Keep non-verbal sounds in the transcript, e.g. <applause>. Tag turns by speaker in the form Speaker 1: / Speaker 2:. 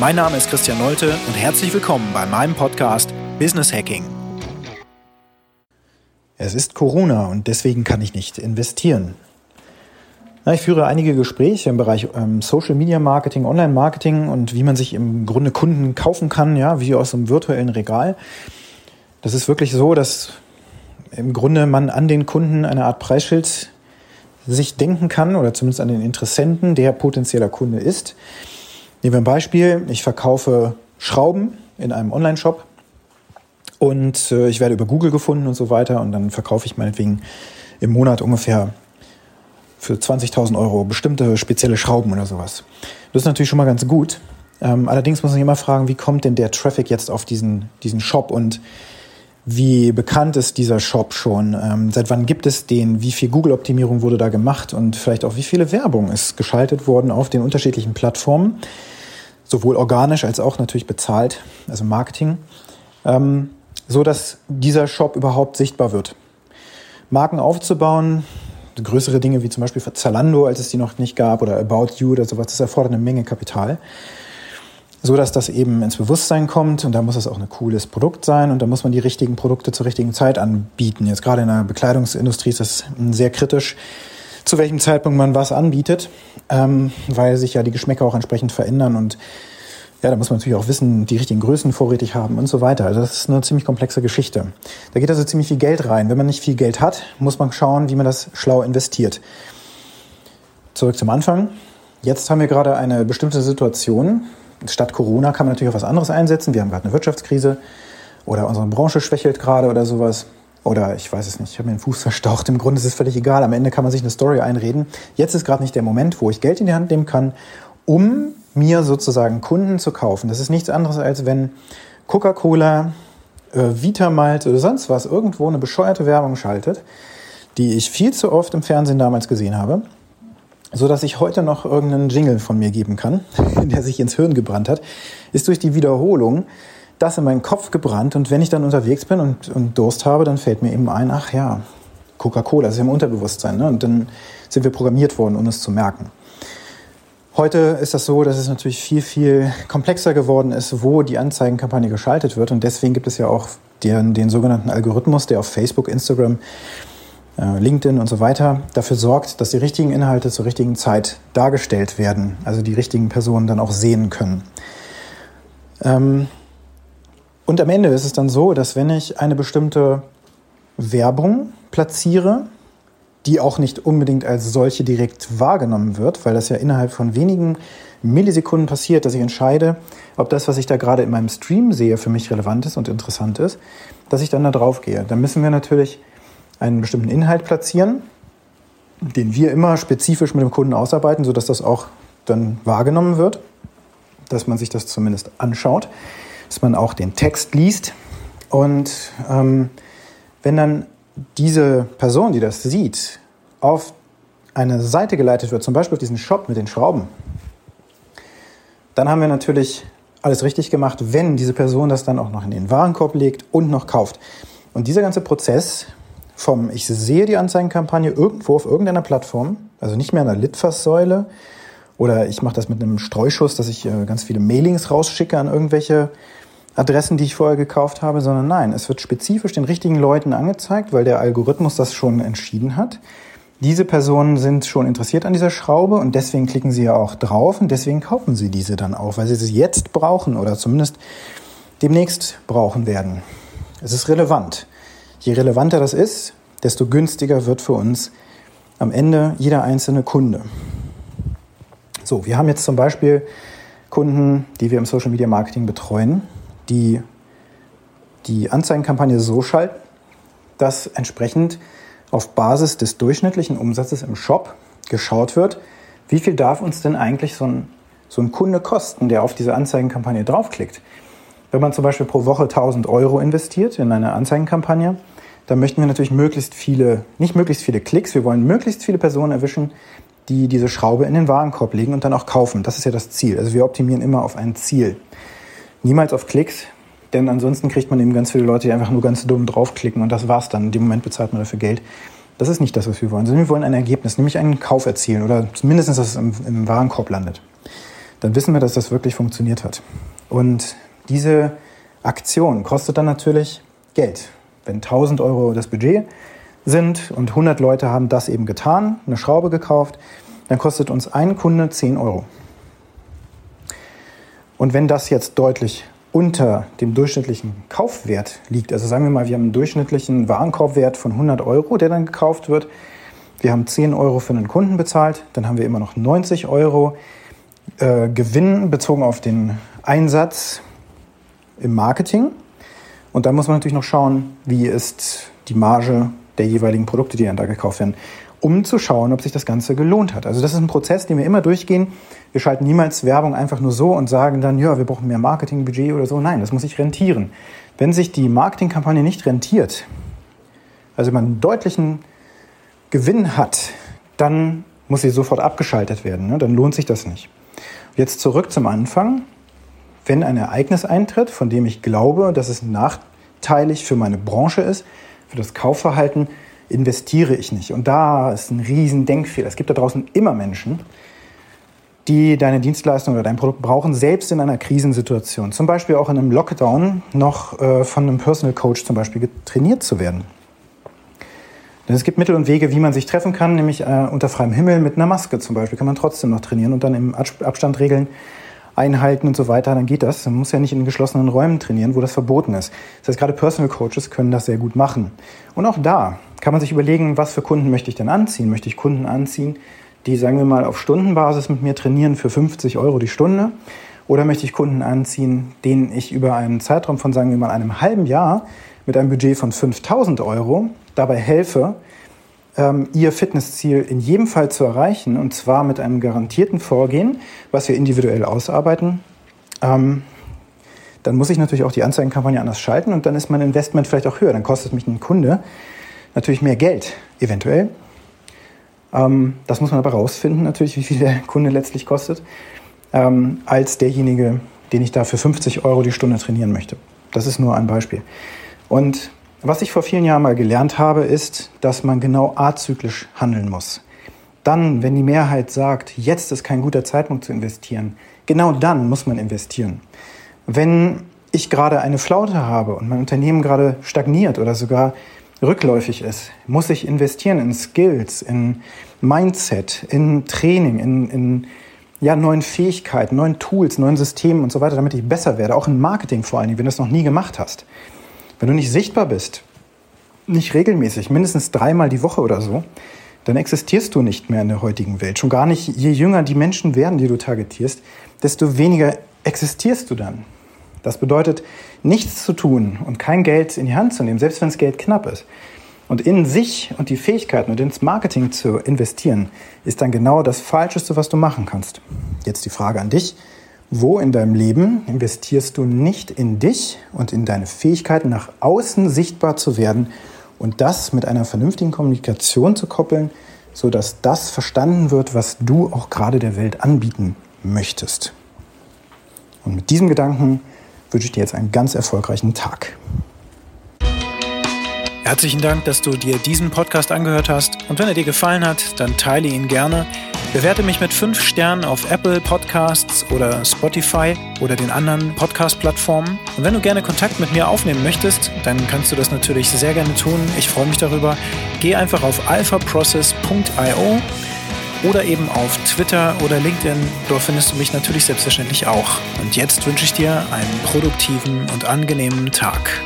Speaker 1: Mein Name ist Christian Nolte und herzlich willkommen bei meinem Podcast Business Hacking. Es ist Corona und deswegen kann ich nicht investieren. Ich führe einige Gespräche im Bereich ähm, Social Media Marketing, Online Marketing und wie man sich im Grunde Kunden kaufen kann, ja, wie aus einem virtuellen Regal. Das ist wirklich so, dass im Grunde man an den Kunden eine Art Preisschild sich denken kann oder zumindest an den Interessenten, der potenzieller Kunde ist. Nehmen wir ein Beispiel. Ich verkaufe Schrauben in einem Online-Shop und äh, ich werde über Google gefunden und so weiter und dann verkaufe ich meinetwegen im Monat ungefähr für 20.000 Euro bestimmte spezielle Schrauben oder sowas. Das ist natürlich schon mal ganz gut. Ähm, allerdings muss man sich immer fragen, wie kommt denn der Traffic jetzt auf diesen, diesen Shop und wie bekannt ist dieser Shop schon? Ähm, seit wann gibt es den? Wie viel Google-Optimierung wurde da gemacht? Und vielleicht auch, wie viele Werbung ist geschaltet worden auf den unterschiedlichen Plattformen? Sowohl organisch als auch natürlich bezahlt, also Marketing. Ähm, so dass dieser Shop überhaupt sichtbar wird. Marken aufzubauen, größere Dinge wie zum Beispiel Zalando, als es die noch nicht gab, oder About You oder sowas, das erfordert eine Menge Kapital. So dass das eben ins Bewusstsein kommt und da muss es auch ein cooles Produkt sein und da muss man die richtigen Produkte zur richtigen Zeit anbieten. Jetzt gerade in der Bekleidungsindustrie ist das sehr kritisch, zu welchem Zeitpunkt man was anbietet, ähm, weil sich ja die Geschmäcker auch entsprechend verändern und ja, da muss man natürlich auch wissen, die richtigen Größen vorrätig haben und so weiter. Also das ist eine ziemlich komplexe Geschichte. Da geht also ziemlich viel Geld rein. Wenn man nicht viel Geld hat, muss man schauen, wie man das schlau investiert. Zurück zum Anfang. Jetzt haben wir gerade eine bestimmte Situation. Statt Corona kann man natürlich auch was anderes einsetzen. Wir haben gerade eine Wirtschaftskrise oder unsere Branche schwächelt gerade oder sowas. Oder ich weiß es nicht, ich habe mir den Fuß verstaucht. Im Grunde ist es völlig egal. Am Ende kann man sich eine Story einreden. Jetzt ist gerade nicht der Moment, wo ich Geld in die Hand nehmen kann, um mir sozusagen Kunden zu kaufen. Das ist nichts anderes, als wenn Coca-Cola, äh, Vitamalt oder sonst was irgendwo eine bescheuerte Werbung schaltet, die ich viel zu oft im Fernsehen damals gesehen habe, so dass ich heute noch irgendeinen Jingle von mir geben kann, <laughs> der sich ins Hirn gebrannt hat, ist durch die Wiederholung das in meinen Kopf gebrannt und wenn ich dann unterwegs bin und, und Durst habe, dann fällt mir eben ein, ach ja, Coca-Cola, ist im Unterbewusstsein. Ne? Und dann sind wir programmiert worden, um es zu merken. Heute ist das so, dass es natürlich viel, viel komplexer geworden ist, wo die Anzeigenkampagne geschaltet wird. Und deswegen gibt es ja auch den, den sogenannten Algorithmus, der auf Facebook, Instagram, LinkedIn und so weiter dafür sorgt, dass die richtigen Inhalte zur richtigen Zeit dargestellt werden. Also die richtigen Personen dann auch sehen können. Ähm, und am Ende ist es dann so, dass wenn ich eine bestimmte Werbung platziere, die auch nicht unbedingt als solche direkt wahrgenommen wird, weil das ja innerhalb von wenigen Millisekunden passiert, dass ich entscheide, ob das, was ich da gerade in meinem Stream sehe, für mich relevant ist und interessant ist, dass ich dann da drauf gehe. Dann müssen wir natürlich einen bestimmten Inhalt platzieren, den wir immer spezifisch mit dem Kunden ausarbeiten, sodass das auch dann wahrgenommen wird, dass man sich das zumindest anschaut, dass man auch den Text liest. Und ähm, wenn dann diese Person, die das sieht, auf eine Seite geleitet wird, zum Beispiel auf diesen Shop mit den Schrauben, dann haben wir natürlich alles richtig gemacht, wenn diese Person das dann auch noch in den Warenkorb legt und noch kauft. Und dieser ganze Prozess vom ich sehe die Anzeigenkampagne irgendwo auf irgendeiner Plattform, also nicht mehr an der Litfaßsäule oder ich mache das mit einem Streuschuss, dass ich äh, ganz viele Mailings rausschicke an irgendwelche Adressen, die ich vorher gekauft habe, sondern nein, es wird spezifisch den richtigen Leuten angezeigt, weil der Algorithmus das schon entschieden hat. Diese Personen sind schon interessiert an dieser Schraube und deswegen klicken sie ja auch drauf und deswegen kaufen sie diese dann auch, weil sie sie jetzt brauchen oder zumindest demnächst brauchen werden. Es ist relevant. Je relevanter das ist, desto günstiger wird für uns am Ende jeder einzelne Kunde. So, wir haben jetzt zum Beispiel Kunden, die wir im Social Media Marketing betreuen die die Anzeigenkampagne so schalten, dass entsprechend auf Basis des durchschnittlichen Umsatzes im Shop geschaut wird, wie viel darf uns denn eigentlich so ein, so ein Kunde kosten, der auf diese Anzeigenkampagne draufklickt. Wenn man zum Beispiel pro Woche 1000 Euro investiert in eine Anzeigenkampagne, dann möchten wir natürlich möglichst viele, nicht möglichst viele Klicks, wir wollen möglichst viele Personen erwischen, die diese Schraube in den Warenkorb legen und dann auch kaufen. Das ist ja das Ziel. Also wir optimieren immer auf ein Ziel. Niemals auf Klicks, denn ansonsten kriegt man eben ganz viele Leute, die einfach nur ganz dumm draufklicken und das war's dann. In dem Moment bezahlt man dafür Geld. Das ist nicht das, was wir wollen, sondern wir wollen ein Ergebnis, nämlich einen Kauf erzielen oder zumindest, dass es im, im Warenkorb landet. Dann wissen wir, dass das wirklich funktioniert hat. Und diese Aktion kostet dann natürlich Geld. Wenn 1000 Euro das Budget sind und 100 Leute haben das eben getan, eine Schraube gekauft, dann kostet uns ein Kunde 10 Euro. Und wenn das jetzt deutlich unter dem durchschnittlichen Kaufwert liegt, also sagen wir mal, wir haben einen durchschnittlichen Warenkorbwert von 100 Euro, der dann gekauft wird, wir haben 10 Euro für einen Kunden bezahlt, dann haben wir immer noch 90 Euro äh, Gewinn bezogen auf den Einsatz im Marketing. Und dann muss man natürlich noch schauen, wie ist die Marge der jeweiligen Produkte, die dann da gekauft werden, um zu schauen, ob sich das Ganze gelohnt hat. Also das ist ein Prozess, den wir immer durchgehen. Wir schalten niemals Werbung einfach nur so und sagen dann, ja, wir brauchen mehr Marketingbudget oder so. Nein, das muss sich rentieren. Wenn sich die Marketingkampagne nicht rentiert, also man einen deutlichen Gewinn hat, dann muss sie sofort abgeschaltet werden. Ne? Dann lohnt sich das nicht. Jetzt zurück zum Anfang. Wenn ein Ereignis eintritt, von dem ich glaube, dass es nachteilig für meine Branche ist, für das Kaufverhalten, investiere ich nicht. Und da ist ein riesen Denkfehler. Es gibt da draußen immer Menschen, die deine Dienstleistung oder dein Produkt brauchen, selbst in einer Krisensituation. Zum Beispiel auch in einem Lockdown noch äh, von einem Personal Coach zum Beispiel trainiert zu werden. Denn es gibt Mittel und Wege, wie man sich treffen kann, nämlich äh, unter freiem Himmel mit einer Maske zum Beispiel kann man trotzdem noch trainieren und dann im Abstand regeln einhalten und so weiter, dann geht das. Man muss ja nicht in geschlossenen Räumen trainieren, wo das verboten ist. Das heißt, gerade Personal Coaches können das sehr gut machen. Und auch da kann man sich überlegen, was für Kunden möchte ich denn anziehen? Möchte ich Kunden anziehen, die, sagen wir mal, auf Stundenbasis mit mir trainieren für 50 Euro die Stunde? Oder möchte ich Kunden anziehen, denen ich über einen Zeitraum von, sagen wir mal, einem halben Jahr mit einem Budget von 5000 Euro dabei helfe, ähm, ihr Fitnessziel in jedem Fall zu erreichen und zwar mit einem garantierten Vorgehen, was wir individuell ausarbeiten, ähm, dann muss ich natürlich auch die Anzeigenkampagne anders schalten und dann ist mein Investment vielleicht auch höher. Dann kostet mich ein Kunde natürlich mehr Geld, eventuell. Ähm, das muss man aber rausfinden, natürlich, wie viel der Kunde letztlich kostet, ähm, als derjenige, den ich da für 50 Euro die Stunde trainieren möchte. Das ist nur ein Beispiel. Und was ich vor vielen Jahren mal gelernt habe, ist, dass man genau azyklisch handeln muss. Dann, wenn die Mehrheit sagt, jetzt ist kein guter Zeitpunkt zu investieren, genau dann muss man investieren. Wenn ich gerade eine Flaute habe und mein Unternehmen gerade stagniert oder sogar rückläufig ist, muss ich investieren in Skills, in Mindset, in Training, in, in ja, neuen Fähigkeiten, neuen Tools, neuen Systemen und so weiter, damit ich besser werde. Auch in Marketing vor allen Dingen, wenn du es noch nie gemacht hast. Wenn du nicht sichtbar bist, nicht regelmäßig, mindestens dreimal die Woche oder so, dann existierst du nicht mehr in der heutigen Welt. Schon gar nicht, je jünger die Menschen werden, die du targetierst, desto weniger existierst du dann. Das bedeutet, nichts zu tun und kein Geld in die Hand zu nehmen, selbst wenn das Geld knapp ist. Und in sich und die Fähigkeiten und ins Marketing zu investieren, ist dann genau das Falscheste, was du machen kannst. Jetzt die Frage an dich. Wo in deinem Leben investierst du nicht in dich und in deine Fähigkeiten, nach außen sichtbar zu werden und das mit einer vernünftigen Kommunikation zu koppeln, sodass das verstanden wird, was du auch gerade der Welt anbieten möchtest? Und mit diesem Gedanken wünsche ich dir jetzt einen ganz erfolgreichen Tag.
Speaker 2: Herzlichen Dank, dass du dir diesen Podcast angehört hast. Und wenn er dir gefallen hat, dann teile ihn gerne. Bewerte mich mit fünf Sternen auf Apple Podcasts oder Spotify oder den anderen Podcast-Plattformen. Und wenn du gerne Kontakt mit mir aufnehmen möchtest, dann kannst du das natürlich sehr gerne tun. Ich freue mich darüber. Geh einfach auf alphaprocess.io oder eben auf Twitter oder LinkedIn. Dort findest du mich natürlich selbstverständlich auch. Und jetzt wünsche ich dir einen produktiven und angenehmen Tag.